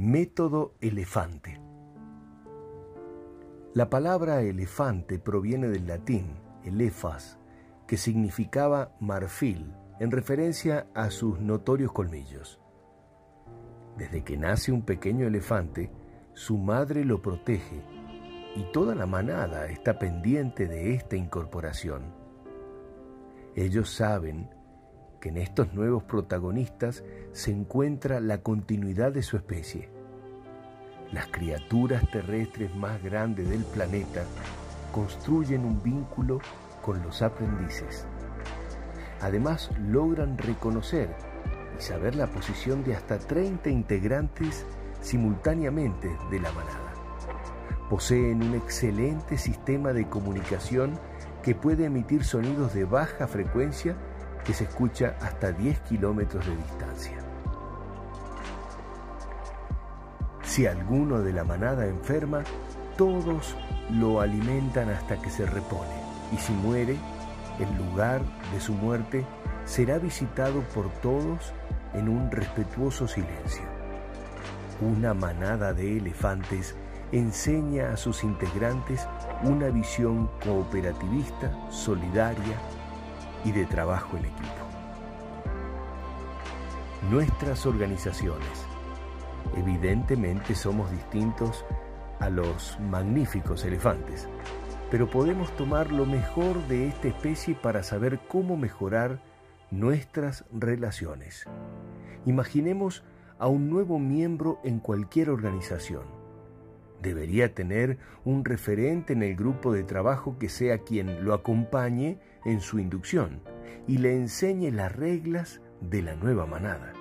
Método elefante. La palabra elefante proviene del latín elefas, que significaba marfil, en referencia a sus notorios colmillos. Desde que nace un pequeño elefante, su madre lo protege y toda la manada está pendiente de esta incorporación. Ellos saben que en estos nuevos protagonistas se encuentra la continuidad de su especie. Las criaturas terrestres más grandes del planeta construyen un vínculo con los aprendices. Además, logran reconocer y saber la posición de hasta 30 integrantes simultáneamente de la manada. Poseen un excelente sistema de comunicación que puede emitir sonidos de baja frecuencia que se escucha hasta 10 kilómetros de distancia. Si alguno de la manada enferma, todos lo alimentan hasta que se repone y si muere, el lugar de su muerte será visitado por todos en un respetuoso silencio. Una manada de elefantes enseña a sus integrantes una visión cooperativista, solidaria y de trabajo en equipo. Nuestras organizaciones, evidentemente somos distintos a los magníficos elefantes, pero podemos tomar lo mejor de esta especie para saber cómo mejorar nuestras relaciones. Imaginemos a un nuevo miembro en cualquier organización Debería tener un referente en el grupo de trabajo que sea quien lo acompañe en su inducción y le enseñe las reglas de la nueva manada.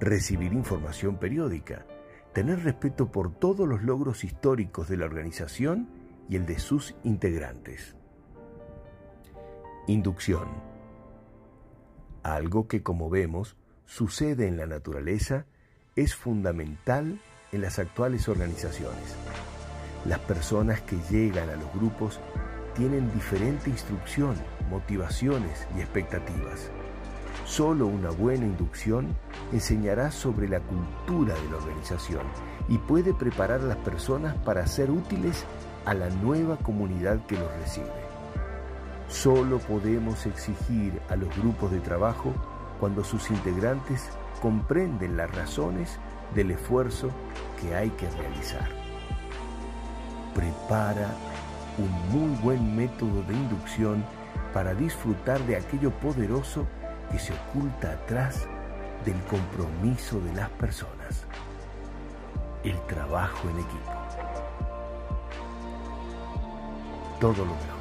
Recibir información periódica, tener respeto por todos los logros históricos de la organización y el de sus integrantes. Inducción. Algo que como vemos sucede en la naturaleza es fundamental en las actuales organizaciones. Las personas que llegan a los grupos tienen diferente instrucción, motivaciones y expectativas. Solo una buena inducción enseñará sobre la cultura de la organización y puede preparar a las personas para ser útiles a la nueva comunidad que los recibe. Solo podemos exigir a los grupos de trabajo cuando sus integrantes comprenden las razones del esfuerzo que hay que realizar. Prepara un muy buen método de inducción para disfrutar de aquello poderoso que se oculta atrás del compromiso de las personas, el trabajo en equipo. Todo lo mejor.